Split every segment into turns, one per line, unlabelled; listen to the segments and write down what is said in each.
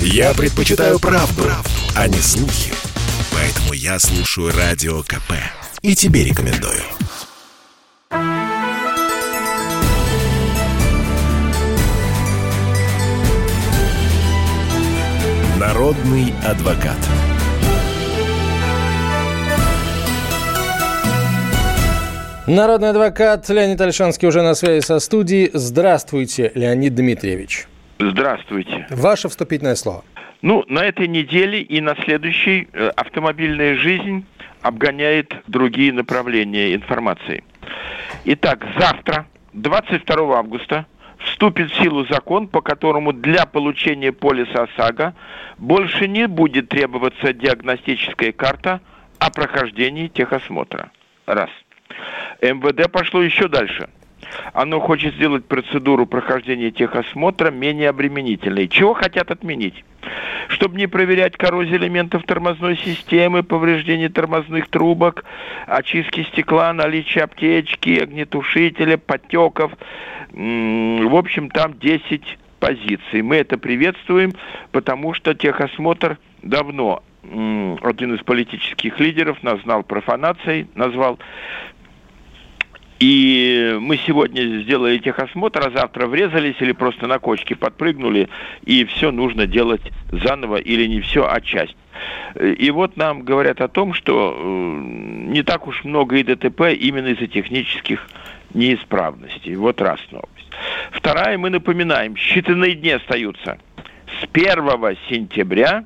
Я предпочитаю правду, правду, а не слухи. Поэтому я слушаю Радио КП. И тебе рекомендую. Народный адвокат.
Народный адвокат Леонид Альшанский уже на связи со студией. Здравствуйте, Леонид Дмитриевич.
Здравствуйте.
Ваше вступительное слово.
Ну, на этой неделе и на следующей э, автомобильная жизнь обгоняет другие направления информации. Итак, завтра, 22 августа, вступит в силу закон, по которому для получения полиса ОСАГО больше не будет требоваться диагностическая карта о прохождении техосмотра. Раз – МВД пошло еще дальше. Оно хочет сделать процедуру прохождения техосмотра менее обременительной. Чего хотят отменить? Чтобы не проверять коррозию элементов тормозной системы, повреждение тормозных трубок, очистки стекла, наличие аптечки, огнетушителя, потеков. В общем, там 10 позиций. Мы это приветствуем, потому что техосмотр давно один из политических лидеров назвал профанацией, назвал и мы сегодня сделали техосмотр, а завтра врезались или просто на кочке подпрыгнули, и все нужно делать заново или не все, а часть. И вот нам говорят о том, что э, не так уж много и ДТП именно из-за технических неисправностей. Вот раз новость. Вторая, мы напоминаем, считанные дни остаются. С 1 сентября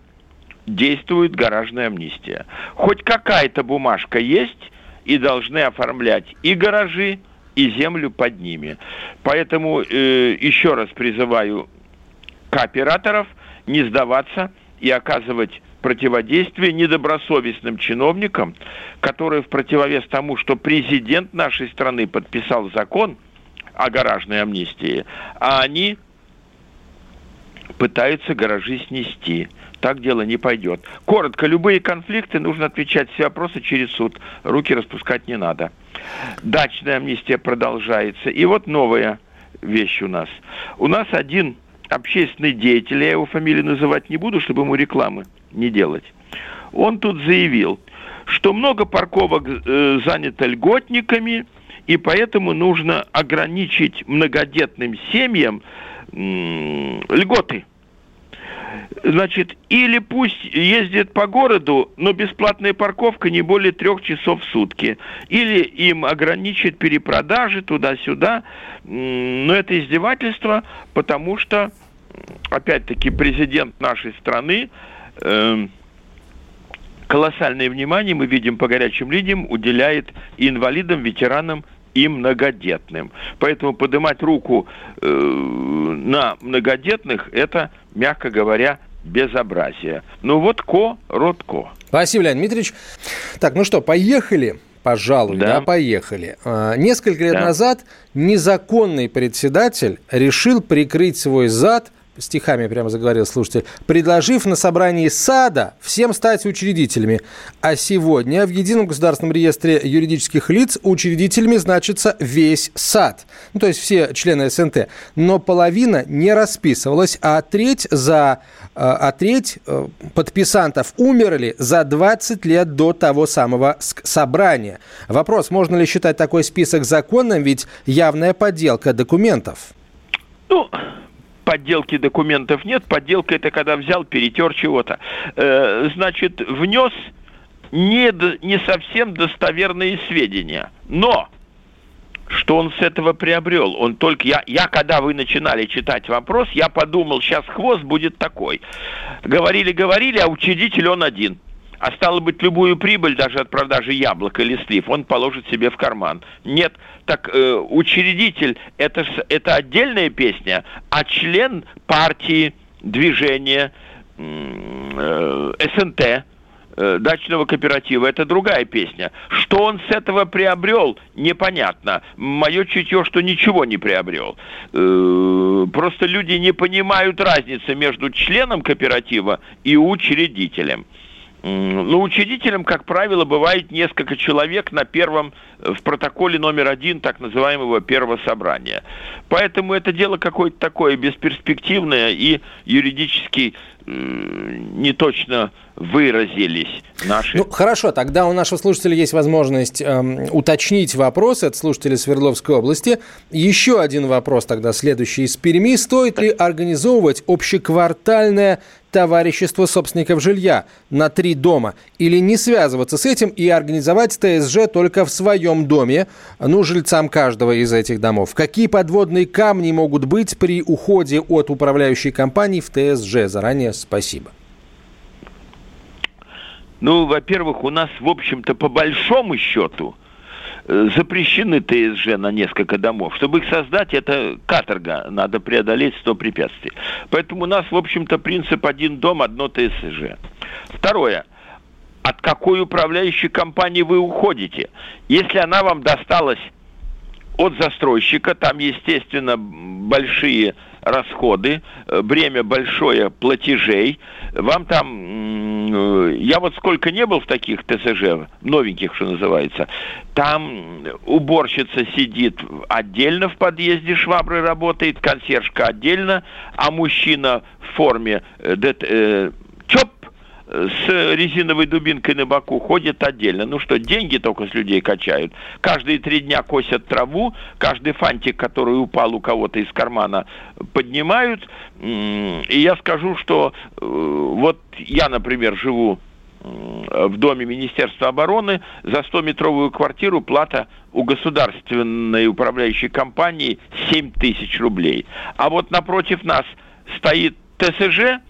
действует гаражная амнистия. Хоть какая-то бумажка есть, и должны оформлять и гаражи, и землю под ними. Поэтому э, еще раз призываю кооператоров не сдаваться и оказывать противодействие недобросовестным чиновникам, которые в противовес тому, что президент нашей страны подписал закон о гаражной амнистии, а они пытаются гаражи снести так дело не пойдет. Коротко, любые конфликты нужно отвечать все вопросы через суд. Руки распускать не надо. Дачная амнистия продолжается. И вот новая вещь у нас. У нас один общественный деятель, я его фамилию называть не буду, чтобы ему рекламы не делать. Он тут заявил, что много парковок э, занято льготниками, и поэтому нужно ограничить многодетным семьям э, льготы – Значит, или пусть ездит по городу, но бесплатная парковка не более трех часов в сутки. Или им ограничить перепродажи туда-сюда. Но это издевательство, потому что, опять-таки, президент нашей страны э, колоссальное внимание, мы видим по горячим линиям, уделяет инвалидам, ветеранам и многодетным. Поэтому поднимать руку э, на многодетных – это, мягко говоря, безобразие. Ну вот ко, род ко.
Спасибо, Леонид Дмитриевич. Так, ну что, поехали? Пожалуй, да, да поехали. А, несколько лет да. назад незаконный председатель решил прикрыть свой зад – стихами прямо заговорил слушатель, предложив на собрании САДа всем стать учредителями. А сегодня в Едином государственном реестре юридических лиц учредителями значится весь САД. Ну, то есть все члены СНТ. Но половина не расписывалась, а треть, за, э, а треть э, подписантов умерли за 20 лет до того самого собрания. Вопрос, можно ли считать такой список законным, ведь явная подделка документов.
Ну, подделки документов нет. Подделка это когда взял, перетер чего-то. Э, значит, внес не, не совсем достоверные сведения. Но что он с этого приобрел? Он только я, я когда вы начинали читать вопрос, я подумал, сейчас хвост будет такой. Говорили, говорили, а учредитель он один. А стало быть, любую прибыль даже от продажи яблок или слив он положит себе в карман. Нет, так э, учредитель это, это отдельная песня, а член партии, движения, э, СНТ, э, дачного кооператива, это другая песня. Что он с этого приобрел, непонятно. Мое чутье, что ничего не приобрел. Э, просто люди не понимают разницы между членом кооператива и учредителем. Ну, учредителем, как правило, бывает несколько человек на первом, э, в протоколе номер один так называемого первого собрания. Поэтому это дело какое-то такое бесперспективное и юридически не точно выразились наши...
Ну, хорошо, тогда у нашего слушателя есть возможность эм, уточнить вопрос от слушателя Свердловской области. Еще один вопрос тогда следующий из Перми. Стоит ли организовывать общеквартальное товарищество собственников жилья на три дома или не связываться с этим и организовать ТСЖ только в своем доме, ну, жильцам каждого из этих домов? Какие подводные камни могут быть при уходе от управляющей компании в ТСЖ? Заранее спасибо.
Ну, во-первых, у нас, в общем-то, по большому счету э, запрещены ТСЖ на несколько домов. Чтобы их создать, это каторга. Надо преодолеть 100 препятствий. Поэтому у нас, в общем-то, принцип один дом, одно ТСЖ. Второе. От какой управляющей компании вы уходите? Если она вам досталась от застройщика, там, естественно, большие расходы, э, бремя большое платежей. Вам там, э, я вот сколько не был в таких ТСЖ, новеньких, что называется, там уборщица сидит отдельно в подъезде, швабры работает, консьержка отдельно, а мужчина в форме э, с резиновой дубинкой на боку ходит отдельно. Ну что, деньги только с людей качают. Каждые три дня косят траву, каждый фантик, который упал у кого-то из кармана, поднимают. И я скажу, что э, вот я, например, живу в доме Министерства обороны за 100-метровую квартиру плата у государственной управляющей компании 7 тысяч рублей. А вот напротив нас стоит ТСЖ,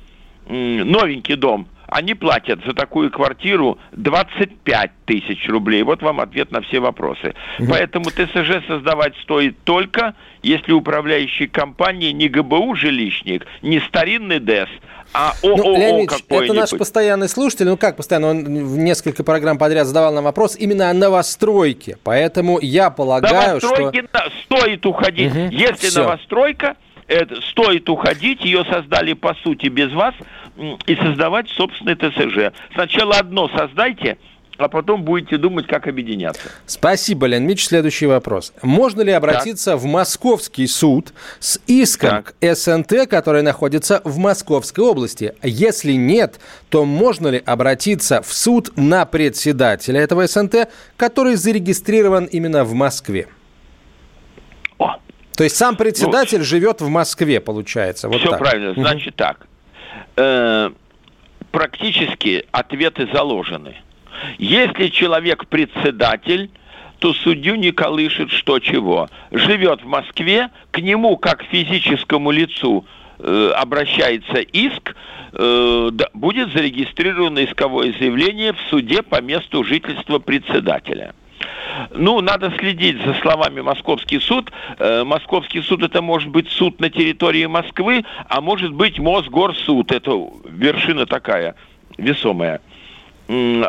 новенький дом – они платят за такую квартиру 25 тысяч рублей. Вот вам ответ на все вопросы. Угу. Поэтому ТСЖ создавать стоит только, если управляющей компании не ГБУ жилищник, не старинный ДЭС, а ООО ну,
Леонид это наш постоянный слушатель. Ну как постоянно? Он в несколько программ подряд задавал нам вопрос именно о новостройке. Поэтому я полагаю,
Новостройки что... стоит уходить. Угу, Если все. новостройка, это, стоит уходить, ее создали по сути без вас, и создавать собственный ТСЖ. Сначала одно создайте, а потом будете думать, как объединяться.
Спасибо, Лен Мич. Следующий вопрос. Можно ли обратиться так. в Московский суд с иском так. к СНТ, который находится в Московской области? Если нет, то можно ли обратиться в суд на председателя этого СНТ, который зарегистрирован именно в Москве? О. То есть сам председатель ну, живет в Москве, получается.
Вот все так. правильно. Значит так э, практически ответы заложены. Если человек председатель, то судью не колышет что чего. Живет в Москве, к нему как физическому лицу э, обращается иск, э, да, будет зарегистрировано исковое заявление в суде по месту жительства председателя. Ну, надо следить за словами Московский суд. Э, Московский суд это может быть суд на территории Москвы, а может быть Мосгорсуд. Это вершина такая весомая.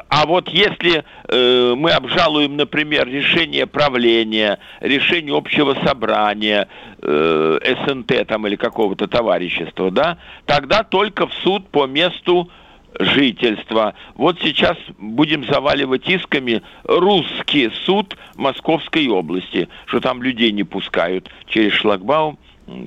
А вот если э, мы обжалуем, например, решение правления, решение общего собрания, э, СНТ там или какого-то товарищества, да, тогда только в суд по месту жительства. Вот сейчас будем заваливать исками русский суд Московской области, что там людей не пускают через шлагбаум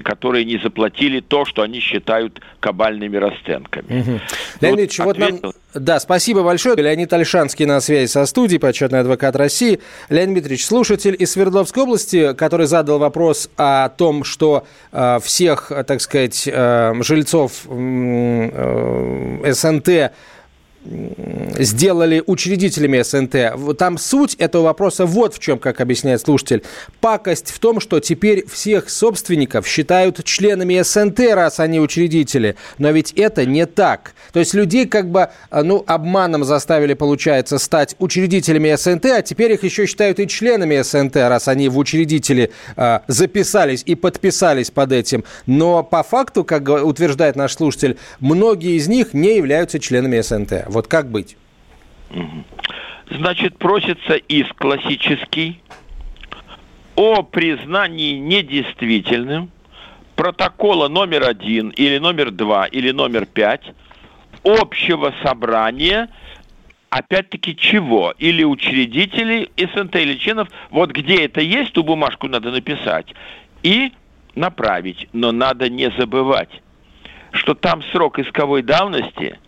которые не заплатили то, что они считают кабальными расценками.
Угу. Леонид вот, вот нам... Да, спасибо большое. Леонид Альшанский на связи со студией, почетный адвокат России. Леонид Дмитриевич, слушатель из Свердловской области, который задал вопрос о том, что э, всех, так сказать, э, жильцов э, СНТ сделали учредителями СНТ. Там суть этого вопроса вот в чем, как объясняет слушатель. Пакость в том, что теперь всех собственников считают членами СНТ, раз они учредители. Но ведь это не так. То есть людей как бы а, ну, обманом заставили, получается, стать учредителями СНТ, а теперь их еще считают и членами СНТ, раз они в учредители э, записались и подписались под этим. Но по факту, как утверждает наш слушатель, многие из них не являются членами СНТ. Вот как быть?
Значит, просится иск классический о признании недействительным протокола номер один или номер два или номер пять общего собрания опять-таки чего? Или учредителей СНТ или членов, вот где это есть, ту бумажку надо написать и направить. Но надо не забывать, что там срок исковой давности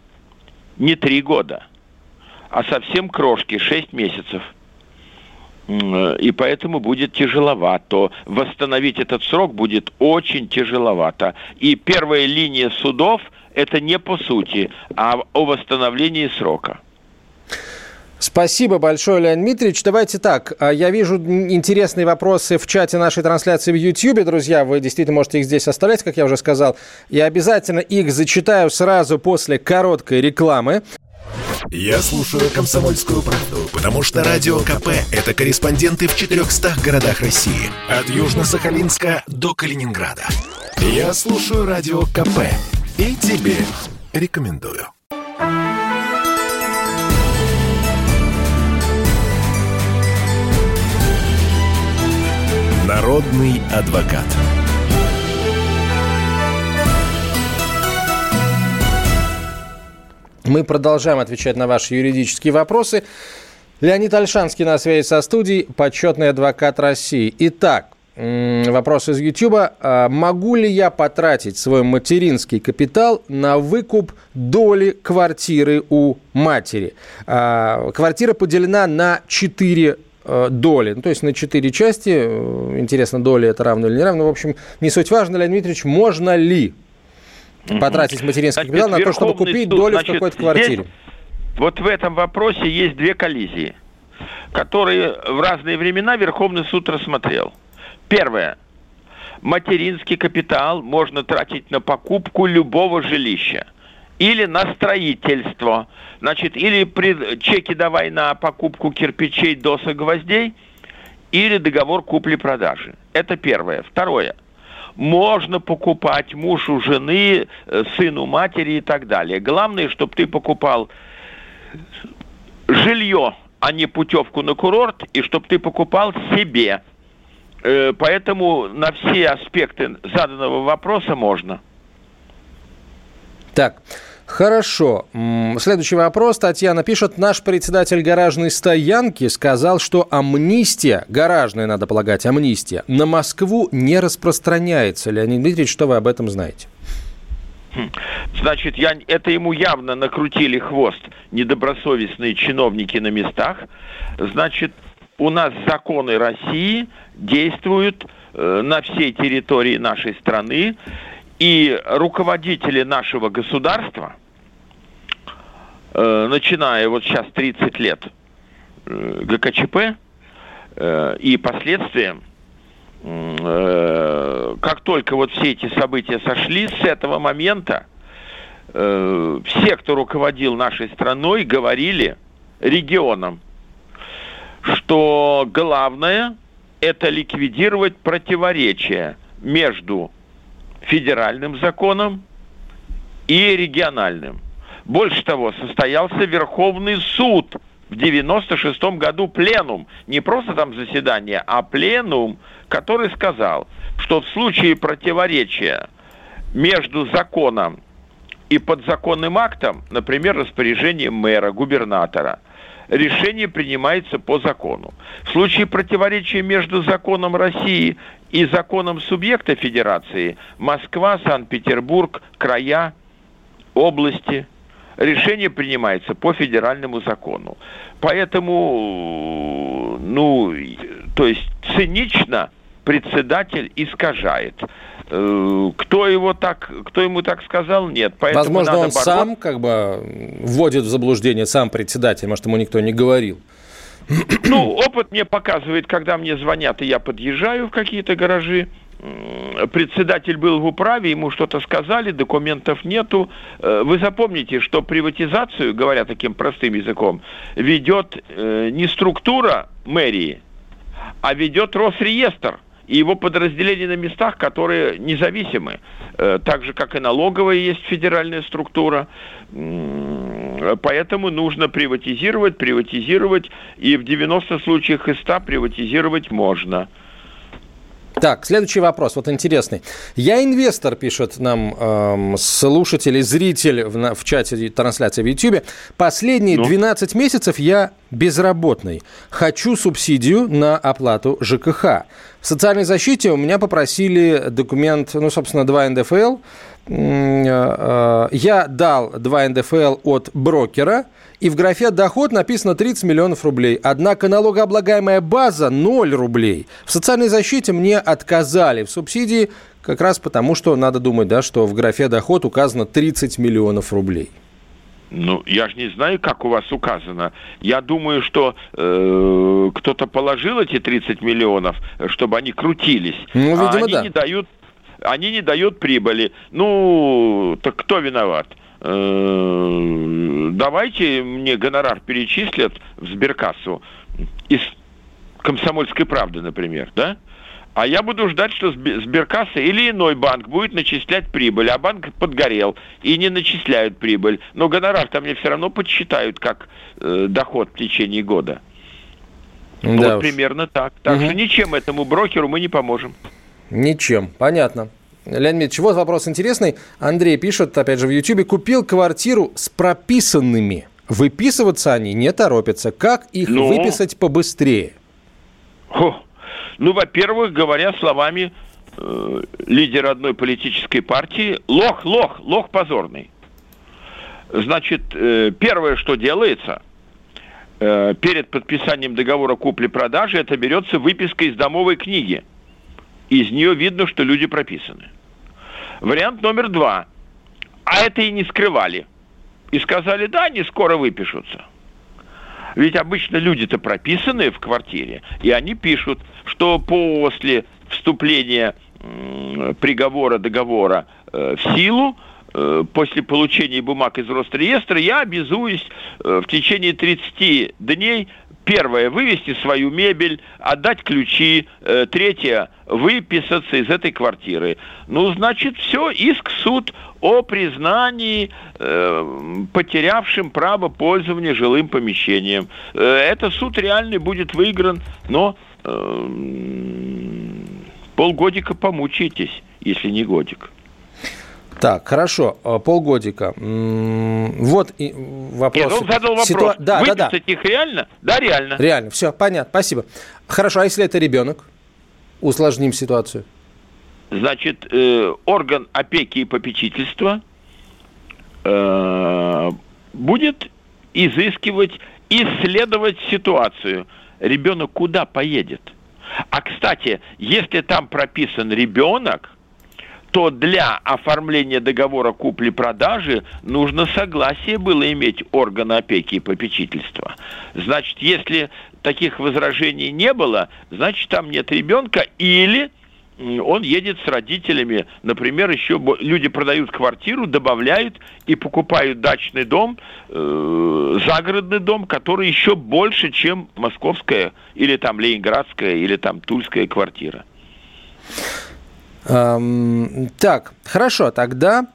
не три года, а совсем крошки, шесть месяцев. И поэтому будет тяжеловато. Восстановить этот срок будет очень тяжеловато. И первая линия судов – это не по сути, а о восстановлении срока.
Спасибо большое, Леонид Дмитриевич. Давайте так. А, я вижу интересные вопросы в чате нашей трансляции в YouTube, друзья. Вы действительно можете их здесь оставлять, как я уже сказал. Я обязательно их зачитаю сразу после короткой рекламы.
Я слушаю «Комсомольскую правду», потому что «Радио КП» — это корреспонденты в 400 городах России. От Южно-Сахалинска до Калининграда. Я слушаю «Радио КП» и тебе рекомендую. Народный адвокат.
Мы продолжаем отвечать на ваши юридические вопросы. Леонид Альшанский на связи со студией, почетный адвокат России. Итак, вопрос из Ютуба. А могу ли я потратить свой материнский капитал на выкуп доли квартиры у матери? А, квартира поделена на 4 Э, доли, ну, то есть на четыре части. Э, интересно, доли это равно или не равно. В общем, не суть важно, Леонид Дмитриевич, можно ли потратить материнский значит, капитал на то, чтобы купить суд, долю значит, в какой-то квартире? Здесь,
вот в этом вопросе есть две коллизии, которые в разные времена Верховный суд рассмотрел. Первое. Материнский капитал можно тратить на покупку любого жилища или на строительство. Значит, или при, чеки давай на покупку кирпичей, досок, гвоздей, или договор купли-продажи. Это первое. Второе. Можно покупать мужу жены, э, сыну матери и так далее. Главное, чтобы ты покупал жилье, а не путевку на курорт, и чтобы ты покупал себе. Э, поэтому на все аспекты заданного вопроса можно.
Так, Хорошо. Следующий вопрос. Татьяна пишет. Наш председатель гаражной стоянки сказал, что амнистия, гаражная, надо полагать, амнистия, на Москву не распространяется. Леонид Дмитриевич, что вы об этом знаете?
Хм. Значит, я, это ему явно накрутили хвост недобросовестные чиновники на местах. Значит, у нас законы России действуют э, на всей территории нашей страны. И руководители нашего государства, э, начиная вот сейчас 30 лет э, ГКЧП э, и последствия, э, как только вот все эти события сошли, с этого момента все, кто руководил нашей страной, говорили регионам, что главное это ликвидировать противоречия между федеральным законом и региональным. Больше того, состоялся Верховный суд в 96 году пленум, не просто там заседание, а пленум, который сказал, что в случае противоречия между законом и подзаконным актом, например, распоряжением мэра, губернатора, решение принимается по закону. В случае противоречия между законом России и законом субъекта федерации Москва, Санкт-Петербург, края, области решение принимается по федеральному закону. Поэтому, ну, то есть цинично председатель искажает. Э, кто его так, кто ему так сказал, нет.
Поэтому Возможно, он бороться. сам как бы вводит в заблуждение сам председатель, может, ему никто не говорил.
Ну, опыт мне показывает, когда мне звонят, и я подъезжаю в какие-то гаражи, председатель был в управе, ему что-то сказали, документов нету. Э, вы запомните, что приватизацию, говоря таким простым языком, ведет э, не структура мэрии, а ведет Росреестр и его подразделения на местах, которые независимы. Э, так же, как и налоговая есть федеральная структура. Поэтому нужно приватизировать, приватизировать, и в 90 случаях из 100 приватизировать можно.
Так, Так, следующий вопрос, вот интересный. Я инвестор, пишет нам эм, слушатель и зритель в, в чате трансляции в YouTube. Последние ну? 12 месяцев я безработный. Хочу субсидию на оплату ЖКХ. В социальной защите у меня попросили документ, ну, собственно, 2 НДФЛ. Э, э, я дал 2 НДФЛ от брокера – и в графе «Доход» написано 30 миллионов рублей. Однако налогооблагаемая база 0 рублей. В социальной защите мне отказали в субсидии как раз потому, что надо думать, да, что в графе «Доход» указано 30 миллионов рублей.
Ну, я же не знаю, как у вас указано. Я думаю, что э, кто-то положил эти 30 миллионов, чтобы они крутились. Ну, видимо, а они да. не дают, они не дают прибыли. Ну, так кто виноват? Э, давайте мне гонорар перечислят в сберкассу из комсомольской правды, например, да? А я буду ждать, что сберкасса или иной банк будет начислять прибыль, а банк подгорел и не начисляют прибыль. Но гонорар-то мне все равно подсчитают как э, доход в течение года. Да вот уж. примерно так. Так угу. что ничем этому брокеру мы не поможем.
Ничем, понятно. Леонид Ильич, вот вопрос интересный. Андрей пишет, опять же, в Ютьюбе, купил квартиру с прописанными. Выписываться они не торопятся. Как их ну, выписать побыстрее?
О, ну, во-первых, говоря словами э, лидера одной политической партии, лох, лох, лох позорный. Значит, э, первое, что делается, э, перед подписанием договора купли-продажи, это берется выписка из домовой книги. Из нее видно, что люди прописаны. Вариант номер два. А это и не скрывали. И сказали, да, они скоро выпишутся. Ведь обычно люди-то прописанные в квартире, и они пишут, что после вступления приговора, договора э, в силу, э, после получения бумаг из Росреестра, я обязуюсь э, в течение 30 дней Первое, вывести свою мебель, отдать ключи. Э, третье, выписаться из этой квартиры. Ну, значит, все, иск суд о признании э, потерявшим право пользования жилым помещением. Э, это суд реальный будет выигран, но э, полгодика помучаетесь, если не годик.
Так, хорошо, а, полгодика. Вот и вопрос. Нет,
он задал вопрос. Ситуа... Да, Выписать да, да. их реально? Да, реально.
Реально, все, понятно, спасибо. Хорошо, а если это ребенок? Усложним ситуацию.
Значит, э, орган опеки и попечительства э, будет изыскивать, исследовать ситуацию. Ребенок куда поедет? А, кстати, если там прописан ребенок, то для оформления договора купли-продажи нужно согласие было иметь органа опеки и попечительства. Значит, если таких возражений не было, значит, там нет ребенка или он едет с родителями, например, еще люди продают квартиру, добавляют и покупают дачный дом, э, загородный дом, который еще больше, чем московская или там ленинградская или там тульская квартира.
Эм, так, хорошо, тогда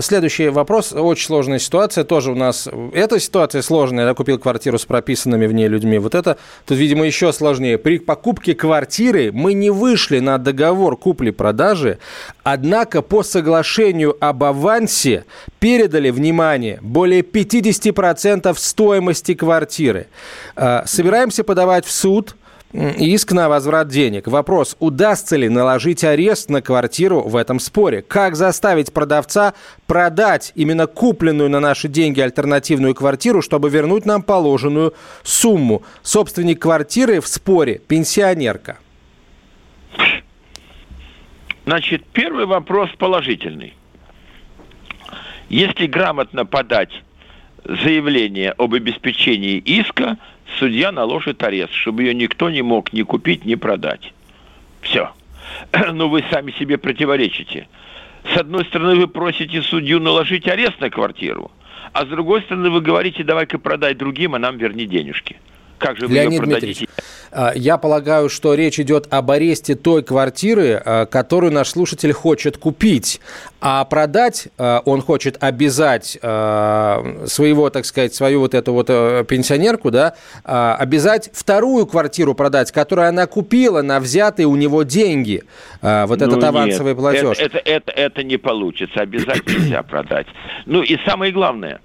Следующий вопрос. Очень сложная ситуация. Тоже у нас... Эта ситуация сложная. Я купил квартиру с прописанными в ней людьми. Вот это тут, видимо, еще сложнее. При покупке квартиры мы не вышли на договор купли-продажи, однако по соглашению об авансе передали, внимание, более 50% стоимости квартиры. Э, собираемся подавать в суд иск на возврат денег. Вопрос, удастся ли наложить арест на квартиру в этом споре? Как заставить продавца продать именно купленную на наши деньги альтернативную квартиру, чтобы вернуть нам положенную сумму? Собственник квартиры в споре – пенсионерка.
Значит, первый вопрос положительный. Если грамотно подать заявление об обеспечении иска, судья наложит арест, чтобы ее никто не мог ни купить, ни продать. Все. Но вы сами себе противоречите. С одной стороны, вы просите судью наложить арест на квартиру, а с другой стороны, вы говорите, давай-ка продай другим, а нам верни денежки.
Как же вы Леонид ее продадите? А, я полагаю, что речь идет об аресте той квартиры, а, которую наш слушатель хочет купить. А продать а, он хочет обязать своего, так сказать, свою вот эту вот э, пенсионерку, да, обязать вторую квартиру продать, которую она купила на взятые у него деньги. Вот ну, этот авансовый нет, платеж.
Это, это, это, это не получится. Обязать нельзя продать. Ну и самое главное,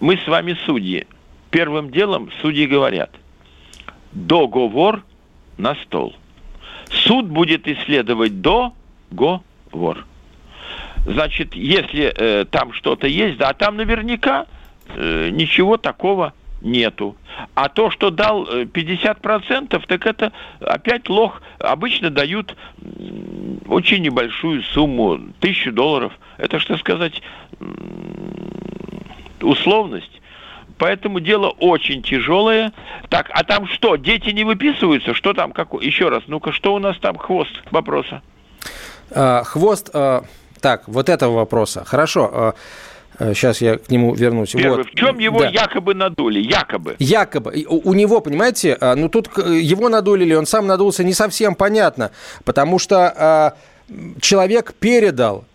мы с вами судьи. Первым делом судьи говорят – договор на стол. Суд будет исследовать договор. Значит, если э, там что-то есть, да, там наверняка э, ничего такого нету. А то, что дал 50%, э, так это опять лох. Обычно дают очень небольшую сумму, тысячу долларов. Это, что сказать, условность. Поэтому дело очень тяжелое. Так, а там что, дети не выписываются? Что там? Как... Еще раз, ну-ка, что у нас там? Хвост вопроса.
А, хвост, а, так, вот этого вопроса. Хорошо. А, Сейчас я к нему вернусь.
Первый, вот. В чем его да. якобы надули? Якобы.
Якобы. У, у него, понимаете, ну тут его надули или он сам надулся, не совсем понятно. Потому что человек передал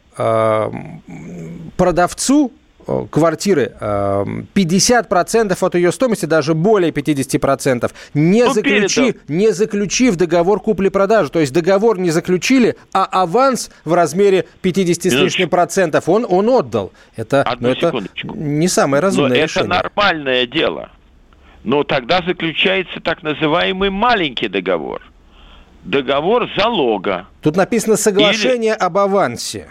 продавцу квартиры 50% э, от ее стоимости, даже более 50%, не, ну, заключи, не заключив договор купли-продажи. То есть договор не заключили, а аванс в размере 50 с лишним процентов он, он отдал. Это, ну, это не самое разумное Но решение.
это нормальное дело. Но тогда заключается так называемый маленький договор. Договор залога.
Тут написано соглашение Или... об авансе.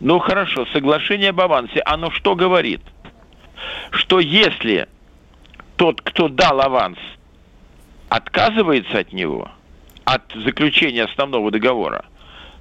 Ну хорошо, соглашение об авансе, оно что говорит? Что если тот, кто дал аванс, отказывается от него, от заключения основного договора,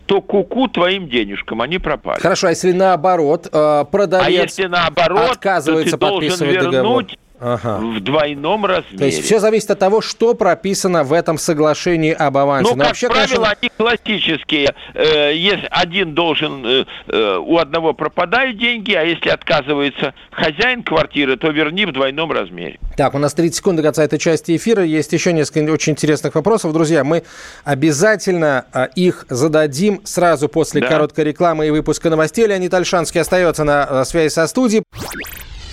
то куку твоим денежкам, они пропали.
Хорошо, а если наоборот, э, продавец а
если наоборот, отказывается то ты должен вернуть договор ага. в двойном размере.
То есть все зависит от того, что прописано в этом соглашении об авансе.
Ну, Но как вообще, правило, конечно... они классические. Э, если один должен, э, э, у одного пропадают деньги, а если отказывается хозяин квартиры, то верни в двойном размере.
Так, у нас 30 секунд до конца этой части эфира. Есть еще несколько очень интересных вопросов. Друзья, мы обязательно их зададим сразу после да. короткой рекламы и выпуска новостей. Леонид Альшанский остается на связи со студией.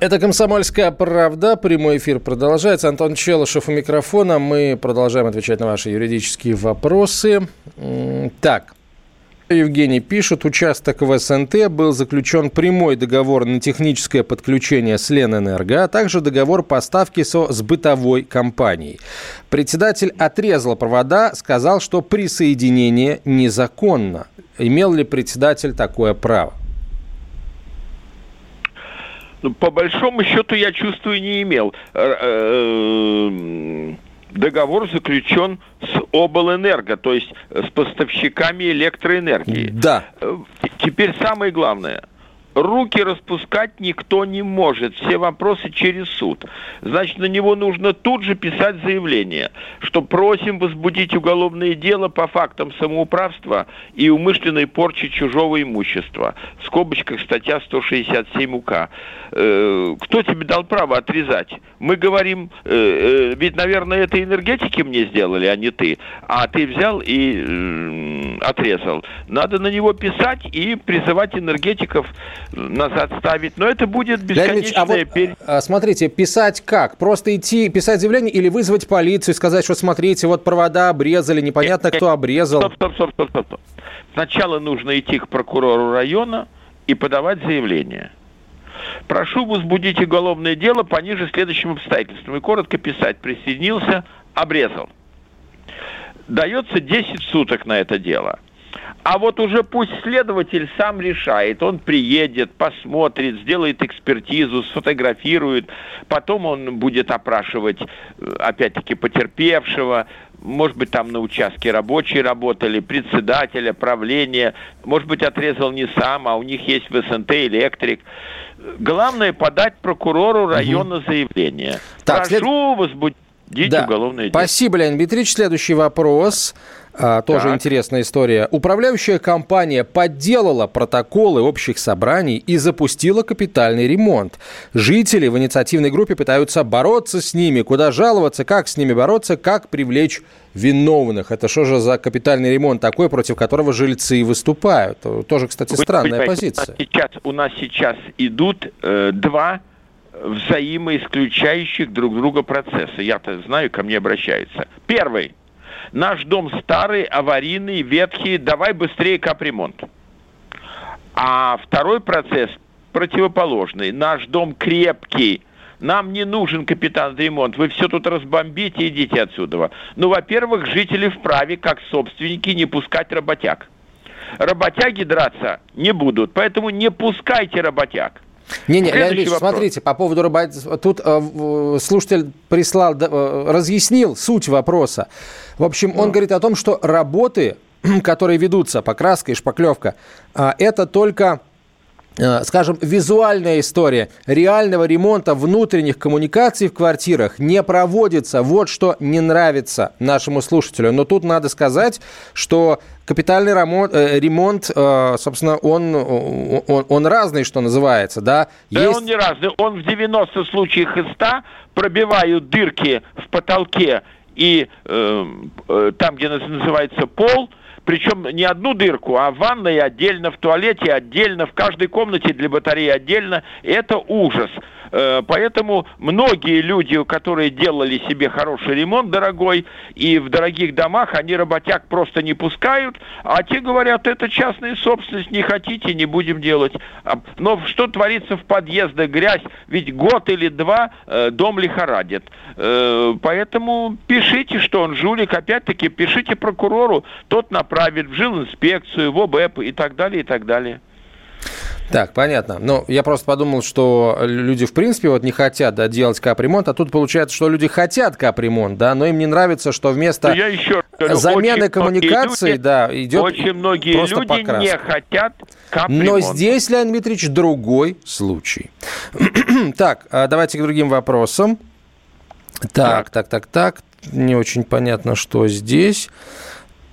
Это «Комсомольская правда». Прямой эфир продолжается. Антон Челышев у микрофона. Мы продолжаем отвечать на ваши юридические вопросы. Так, Евгений пишет, участок в СНТ был заключен прямой договор на техническое подключение с Ленэнерго, а также договор поставки со, с бытовой компанией. Председатель отрезал провода, сказал, что присоединение незаконно. Имел ли председатель такое право?
Ну, по большому счету, я чувствую, не имел. Э, э, договор заключен с облэнерго, то есть с поставщиками электроэнергии.
Да.
Э, теперь самое главное – руки распускать никто не может. Все вопросы через суд. Значит, на него нужно тут же писать заявление, что просим возбудить уголовное дело по фактам самоуправства и умышленной порчи чужого имущества. В скобочках статья 167 УК. Э, кто тебе дал право отрезать? Мы говорим, э, э, ведь, наверное, это энергетики мне сделали, а не ты. А ты взял и отрезал. Надо на него писать и призывать энергетиков назад ставить. Но это будет бесконечное...
А вот, пер... А, смотрите, писать как? Просто идти, писать заявление или вызвать полицию, сказать, что смотрите, вот провода обрезали, непонятно, кто обрезал. Стоп, стоп, стоп, стоп,
стоп. Сначала нужно идти к прокурору района и подавать заявление. Прошу возбудить уголовное дело по ниже следующим обстоятельствам. И коротко писать. Присоединился, обрезал. Дается 10 суток на это дело – А вот уже пусть следователь сам решает. Он приедет, посмотрит, сделает экспертизу, сфотографирует. Потом он будет опрашивать, э, опять-таки, потерпевшего. Может быть, там на участке рабочие работали, председателя, правление. Может быть, отрезал не сам, а у них есть в СНТ электрик. Главное подать прокурору района угу. заявление. Так, Прошу след... возбудить да. уголовное
дело. Спасибо, Леонид Дмитриевич. Следующий вопрос. А, тоже так. интересная история. Управляющая компания подделала протоколы общих собраний и запустила капитальный ремонт. Жители в инициативной группе пытаются бороться с ними. Куда жаловаться, как с ними бороться, как привлечь виновных. Это что же за капитальный ремонт такой, против которого жильцы выступают? Тоже, кстати, странная позиция.
У нас сейчас, у нас сейчас идут э, два взаимоисключающих друг друга процесса. Я-то знаю, ко мне обращаются. Первый – Наш дом старый, аварийный, ветхий, давай быстрее капремонт. А второй процесс противоположный. Наш дом крепкий, нам не нужен капитанский ремонт, вы все тут разбомбите, идите отсюда. Ну, во-первых, жители вправе, как собственники, не пускать работяг. Работяги драться не будут, поэтому не пускайте работяг.
Не-не, Леонид Ильич, смотрите, по поводу работ... Тут э, слушатель прислал, э, разъяснил суть вопроса. В общем, он ну. говорит о том, что работы, которые ведутся, покраска и шпаклевка, э, это только скажем, визуальная история реального ремонта внутренних коммуникаций в квартирах не проводится. Вот что не нравится нашему слушателю. Но тут надо сказать, что капитальный ремонт, э, ремонт э, собственно, он, он, он разный, что называется, да?
Да Есть... он не разный. Он в 90 случаях из 100 пробивают дырки в потолке и э, э, там, где называется пол, причем не одну дырку, а в ванной отдельно, в туалете отдельно, в каждой комнате для батареи отдельно. Это ужас. Э, поэтому многие люди, которые делали себе хороший ремонт дорогой, и в дорогих домах, они работяг просто не пускают, а те говорят, это частная собственность, не хотите, не будем делать. А, но что творится в подъездах, грязь, ведь год или два э, дом лихорадит. Э, поэтому пишите, что он жулик, опять-таки пишите прокурору, тот направит в жилинспекцию, в ОБЭП и так далее, и так далее.
Так, понятно. Но я просто подумал, что люди, в принципе, вот не хотят да, делать капремонт, а тут получается, что люди хотят капремонт, да, но им не нравится, что вместо я еще говорю, замены коммуникаций, люди, да, идет
Очень многие просто люди покраска. не хотят капремонт.
Но здесь, Леонид Дмитриевич, другой случай. так, а давайте к другим вопросам. Так, так, так, так. Не очень понятно, что здесь.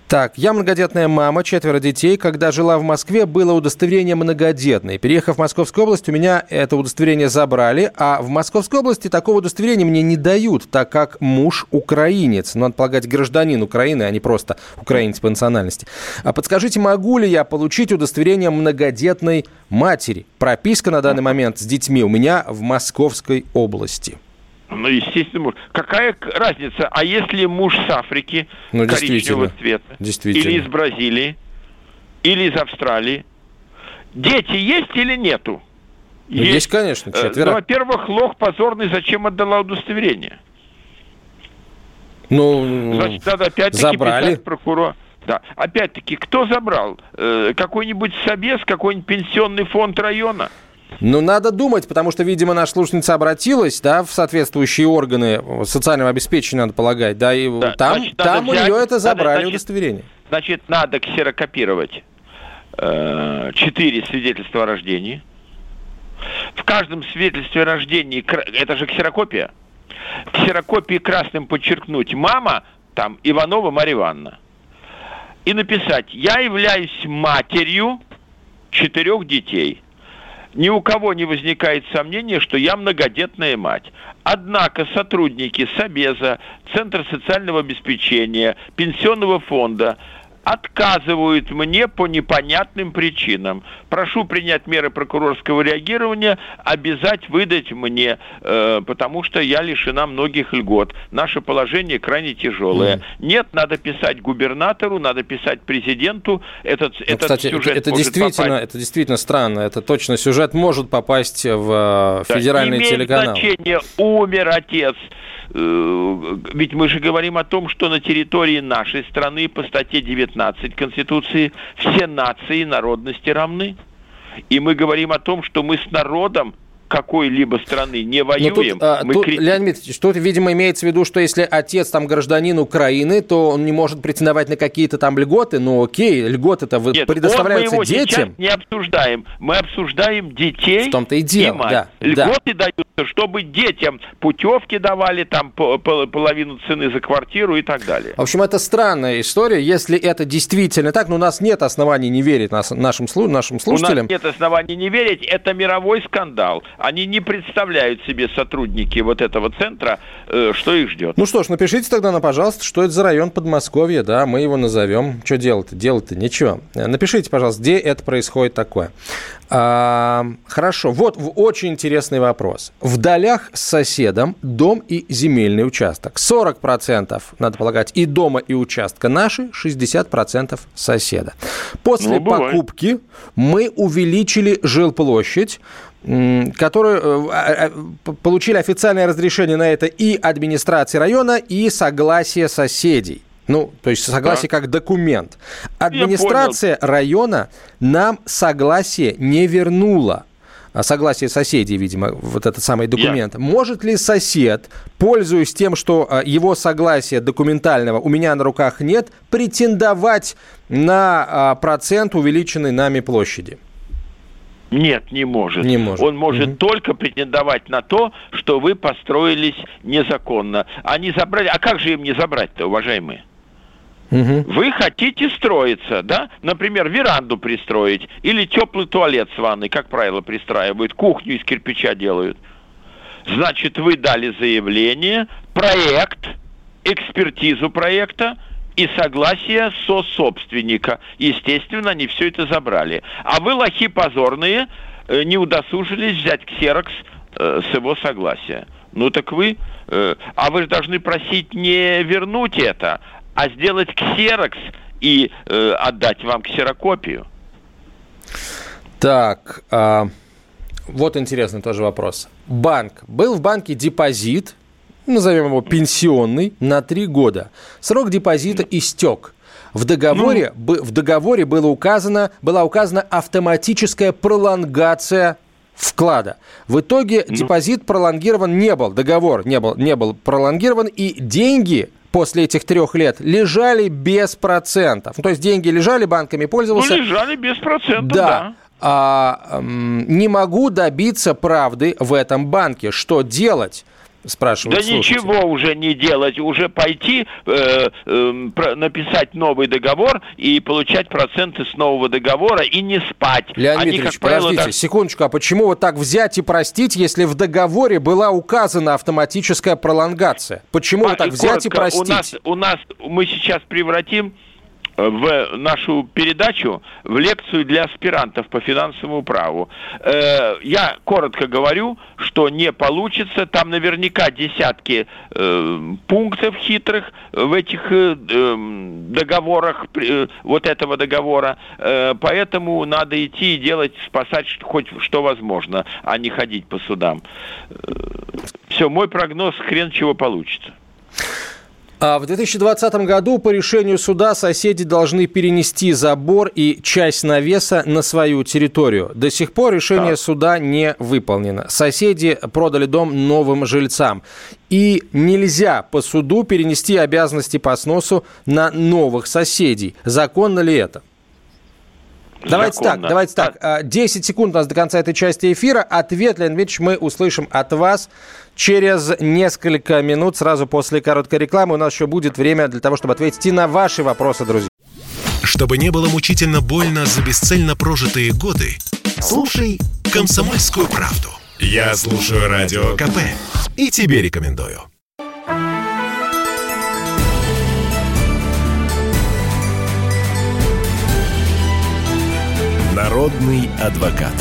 Так, я многодетная мама, четверо детей. Когда жила в Москве, было удостоверение многодетной. Переехав в Московскую область, у меня это удостоверение забрали, а в Московской области такого удостоверения мне не дают, так как муж украинец. Ну, надо полагать, гражданин Украины, а не просто украинец по национальности. А подскажите, могу ли я получить удостоверение многодетной матери? Прописка на данный момент с детьми у меня в Московской области.
Ну, естественно, муж. Какая разница? А если муж с Африки ну, коричневого цвета?
Действительно.
Или из Бразилии? Или из Австралии? Дети есть или нету?
Ну, есть, есть конечно, э, четверо. Ну,
во-первых, лох позорный, зачем отдала удостоверение?
Ну, Значит, надо опять-таки забрали. писать
прокурор. Да. Опять-таки, кто забрал? Э, какой-нибудь собес, какой-нибудь пенсионный фонд района?
Ну, надо думать, потому что, видимо, наша слушательница обратилась, да, в соответствующие органы социального обеспечения, надо полагать, да, и да, там, значит, там у взять, нее это забрали надо, удостоверение.
Значит, надо ксерокопировать э, четыре свидетельства о рождении. В каждом свидетельстве о рождении, это же ксерокопия, ксерокопии красным подчеркнуть «мама», там, Иванова Марья Ивановна. И написать «я являюсь матерью четырех детей» ни у кого не возникает сомнения, что я многодетная мать. Однако сотрудники Собеза, Центра социального обеспечения, Пенсионного фонда отказывают мне по непонятным причинам. Прошу принять меры прокурорского реагирования, обязать выдать мне, э, потому что я лишена многих льгот. Наше положение крайне тяжелое. Mm. Нет, надо писать губернатору, надо писать президенту. Этот, ну,
этот кстати, сюжет это, это действительно, попасть... это действительно странно. Это точно сюжет может попасть в э, да, федеральный
телеканал.
Значение,
умер отец ведь мы же говорим о том, что на территории нашей страны по статье 19 Конституции все нации и народности равны. И мы говорим о том, что мы с народом какой-либо страны не воюем.
тут, а, мы тут, кри... Леонид Ильич, тут, видимо, имеется в виду, что если отец там гражданин Украины, то он не может претендовать на какие-то там льготы, ну окей, льготы-то Нет, предоставляются
он, мы его
детям.
не обсуждаем, мы обсуждаем детей
в том-то и, дело, и мать. Да,
льготы да. Чтобы детям путевки давали, там половину цены за квартиру и так далее.
В общем, это странная история, если это действительно так, но у нас нет оснований не верить нас, нашим, нашим слушателям.
У нас нет оснований не верить, это мировой скандал они не представляют себе сотрудники вот этого центра, э, что их ждет.
Ну что ж, напишите тогда, на, пожалуйста, что это за район Подмосковья, да, мы его назовем. Что делать-то? Делать-то ничего. Напишите, пожалуйста, где это происходит такое. А, хорошо, вот очень интересный вопрос. В долях с соседом дом и земельный участок. 40% надо полагать и дома, и участка наши, 60% соседа. После ну, покупки мы увеличили жилплощадь которые э, а, а, получили официальное разрешение на это и администрации района, и согласие соседей. Ну, то есть согласие да. как документ. Администрация района нам согласие не вернула а, согласие соседей, видимо, вот этот самый документ. Yeah. Может ли сосед, пользуясь тем, что его согласия документального у меня на руках нет, претендовать на процент увеличенной нами площади?
Нет, не может.
Не может.
Он может угу. только претендовать на то, что вы построились незаконно. А не забрать. А как же им не забрать-то, уважаемые? Угу. Вы хотите строиться, да? Например, веранду пристроить или теплый туалет с ванной, как правило, пристраивают, кухню из кирпича делают. Значит, вы дали заявление, проект, экспертизу проекта, и согласие со-собственника. Естественно, они все это забрали. А вы, лохи позорные, э, не удосужились взять ксерокс э, с его согласия. Ну так вы... Э, а вы же должны просить не вернуть это, а сделать ксерокс и отдать вам ксерокопию.
Так, а, вот интересный тоже вопрос. Банк. Был в банке депозит, назовем его пенсионный, на три года. Срок депозита истек. В договоре, ну... в договоре было указано, была указана автоматическая пролонгация вклада. В итоге ну... депозит пролонгирован не был, договор не был, не был пролонгирован, и деньги после этих трех лет лежали без процентов. Ну, то есть деньги лежали, банками пользовался.
Ну, лежали без процентов, да. да.
А, не могу добиться правды в этом банке. Что делать? Спрашивают
Да слушатели. ничего уже не делать, уже пойти э, э, написать новый договор и получать проценты с нового договора и не спать.
Леонид Они, правило, подождите, так... секундочку, а почему вот так взять и простить, если в договоре была указана автоматическая пролонгация? Почему а, вот так взять коротко, и простить?
У нас, у нас мы сейчас превратим в нашу передачу, в лекцию для аспирантов по финансовому праву. Э, я коротко говорю, что не получится. Там наверняка десятки э, пунктов хитрых в этих э, эм, договорах, вот этого договора. Поэтому надо идти и делать, спасать хоть что возможно, а не ходить по судам. Все, мой прогноз, хрен чего получится.
А в 2020 году по решению суда соседи должны перенести забор и часть навеса на свою территорию. До сих пор решение да. суда не выполнено. Соседи продали дом новым жильцам. И нельзя по суду перенести обязанности по сносу на новых соседей. Законно ли это? Давайте законно. так, давайте так. 10 а, секунд у нас до конца этой части эфира. Ответ, Леонид Ильич, мы услышим от вас через несколько минут, сразу после короткой рекламы. У нас еще будет время для того, чтобы ответить и на ваши вопросы, друзья.
Чтобы не было мучительно больно за бесцельно прожитые годы, слушай «Комсомольскую правду». Я слушаю Радио КП и тебе рекомендую. Народный адвокат.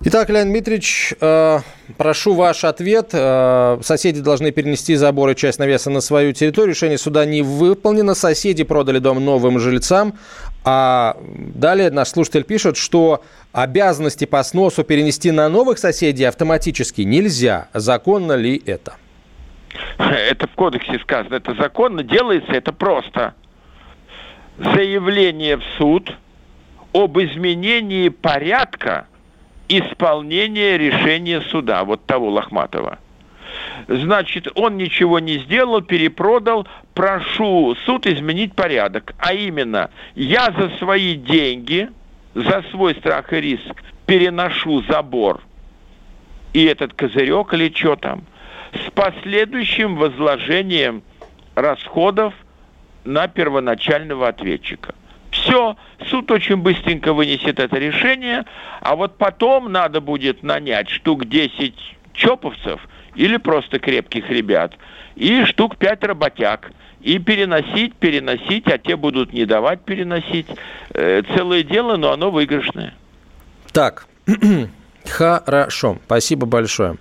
Итак, Леонид Дмитриевич, э, прошу ваш ответ. Э, соседи должны перенести заборы часть навеса на свою территорию. Решение суда не выполнено. Соседи продали дом новым жильцам. А далее наш слушатель пишет, что обязанности по сносу перенести на новых соседей автоматически нельзя. Законно ли это?
Это в кодексе сказано. Это законно делается, это просто. Заявление в суд об изменении порядка исполнения решения суда, вот того Лохматова. Значит, он ничего не сделал, перепродал, прошу суд изменить порядок. А именно, я за свои деньги, за свой страх и риск переношу забор и этот козырек или что там, с последующим возложением расходов на первоначального ответчика. Все, суд очень быстренько вынесет это решение, а вот потом надо будет нанять штук 10 чоповцев или просто крепких ребят, и штук 5 работяг, и переносить, переносить, а те будут не давать переносить. Э, целое дело, но оно выигрышное.
Так, хорошо, спасибо большое.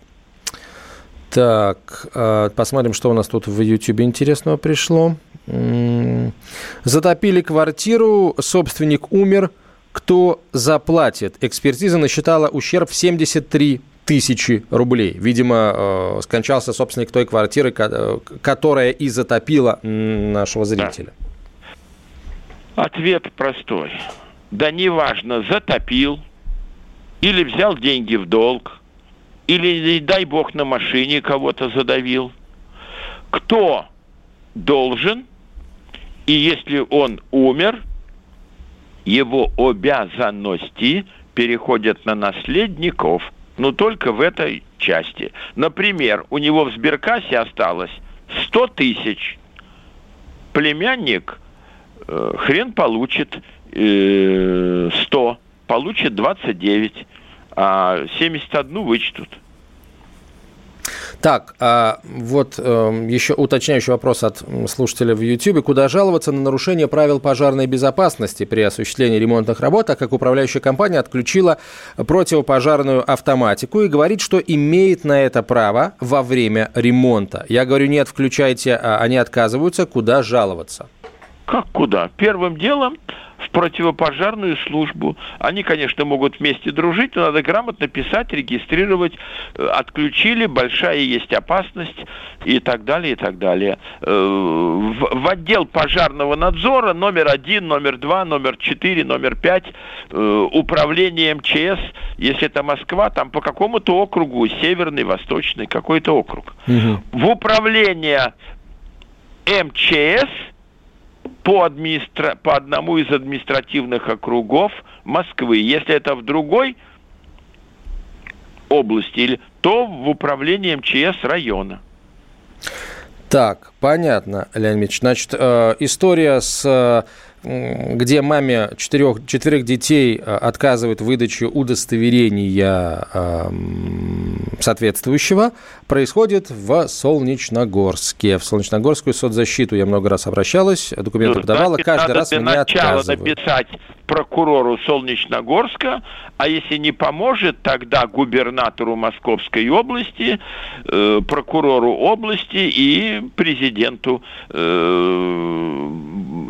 Так, э, посмотрим, что у нас тут в YouTube интересного пришло. Затопили квартиру, собственник умер. Кто заплатит? Экспертиза насчитала ущерб в 73 тысячи рублей. Видимо, э, скончался собственник той квартиры, э, которая и затопила нашего зрителя.
Ответ простой. Да неважно, затопил или взял деньги в долг, или, дай бог, на машине кого-то задавил. Кто должен – и если он умер, его обязанности переходят на наследников, но только в этой части. Например, у него в сберкассе осталось 100 тысяч. Племянник э, хрен получит э, 100, получит 29, а 71 вычтут.
Так, а вот э, еще уточняющий вопрос от слушателя в YouTube. Куда жаловаться на нарушение правил пожарной безопасности при осуществлении ремонтных работ, так как управляющая компания отключила противопожарную автоматику и говорит, что имеет на это право во время ремонта. Я говорю, нет, включайте, а они отказываются. Куда жаловаться?
Как куда? Первым делом в противопожарную службу. Они, конечно, могут вместе дружить, но надо грамотно писать, регистрировать. Э, отключили, большая есть опасность и так далее, и так далее. Э, в, отдел пожарного надзора номер один, номер два, номер четыре, номер пять, э, управление МЧС, если это Москва, там по какому-то округу, северный, восточный, какой-то округ. Угу. В управление МЧС – по, администра... по одному из административных округов Москвы. Если это в другой области, то в управлении МЧС района.
Так, понятно, Леонид Ильич. Значит, э, история с э, где маме четырех, четверых детей э, отказывают в выдаче удостоверения э, соответствующего, происходит в Солнечногорске. В Солнечногорскую соцзащиту я много раз обращалась, документы ну, подавала, каждый раз меня отказывают.
написать прокурору Солнечногорска, а если не поможет, тогда губернатору Московской области, э, прокурору области и президенту. Э,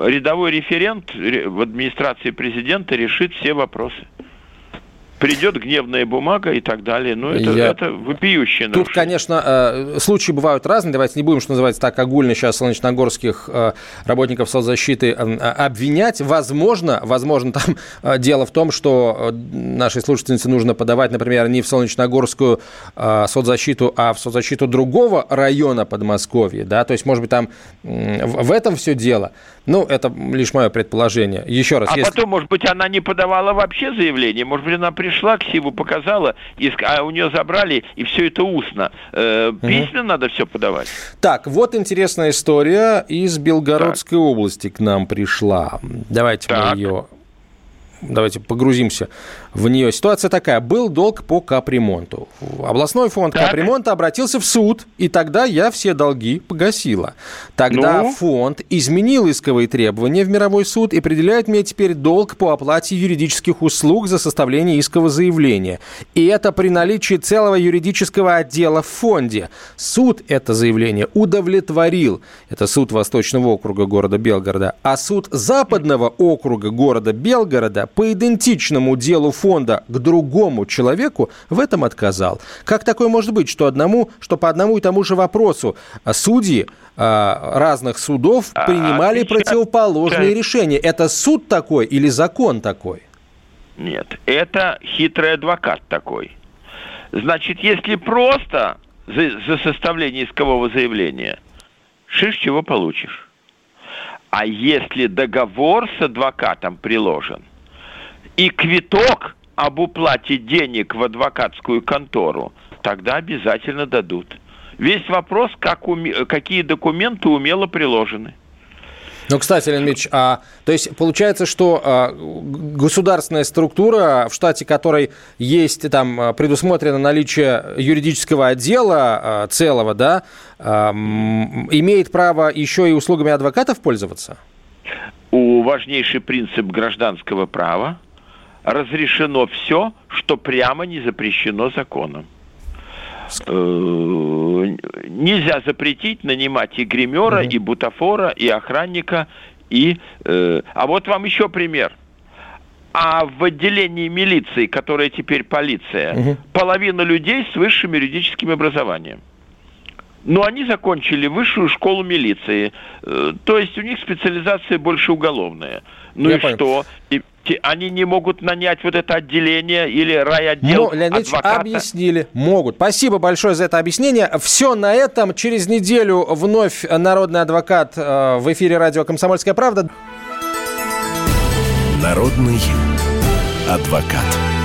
рядовой референт в администрации президента решит все вопросы придет гневная бумага и так далее. Ну, это, Я... это вопиющее
Тут, конечно, э, случаи бывают разные. Давайте не будем, что называется, так огульно сейчас солнечногорских э, работников соцзащиты э, обвинять. Возможно, возможно, там дело в том, что нашей слушательнице нужно подавать, например, не в солнечногорскую соцзащиту, а в соцзащиту другого района Подмосковья. Да? То есть, может быть, там в этом все дело. Ну, это лишь мое предположение. Еще раз.
А если... потом, может быть, она не подавала вообще заявление, может быть, она пришла, ксиву показала, и, а у нее забрали, и все это устно. Э, письменно угу. надо все подавать.
Так, вот интересная история из Белгородской так. области к нам пришла. Давайте так. мы ее давайте погрузимся в нее. Ситуация такая. Был долг по капремонту. Областной фонд так. капремонта обратился в суд, и тогда я все долги погасила. Тогда ну? фонд изменил исковые требования в мировой суд и определяет мне теперь долг по оплате юридических услуг за составление искового заявления. И это при наличии целого юридического отдела в фонде. Суд это заявление удовлетворил. Это суд Восточного округа города Белгорода. А суд Западного округа города Белгорода по идентичному делу фонда к другому человеку в этом отказал. Как такое может быть, что, одному, что по одному и тому же вопросу судьи а, разных судов а, принимали а, противоположные решения? Это суд такой или закон такой?
Нет, это хитрый адвокат такой. Значит, если просто за, за составление искового заявления, шиш чего получишь. А если договор с адвокатом приложен и квиток об уплате денег в адвокатскую контору, тогда обязательно дадут. Весь вопрос, как уме... какие документы умело приложены.
Ну, кстати, Леонид Ильич, а, то есть получается, что а, государственная структура, в штате которой есть там а, предусмотрено наличие юридического отдела а, целого, да, а, имеет право еще и услугами адвокатов пользоваться?
У важнейший принцип гражданского права разрешено все, что прямо не запрещено законом. Э, нельзя запретить нанимать и гримера, и бутафора, и охранника, и... Э, а вот вам еще пример. А в отделении милиции, которая теперь полиция, угу. половина людей с высшим юридическим образованием. Но они закончили высшую школу милиции. Э, то есть у них специализация больше уголовная. Ну Я и понял. что? Они не могут нанять вот это отделение или райотдел
Но, Леонид адвоката. объяснили. Могут. Спасибо большое за это объяснение. Все на этом. Через неделю вновь народный адвокат э, в эфире радио «Комсомольская правда».
Народный адвокат.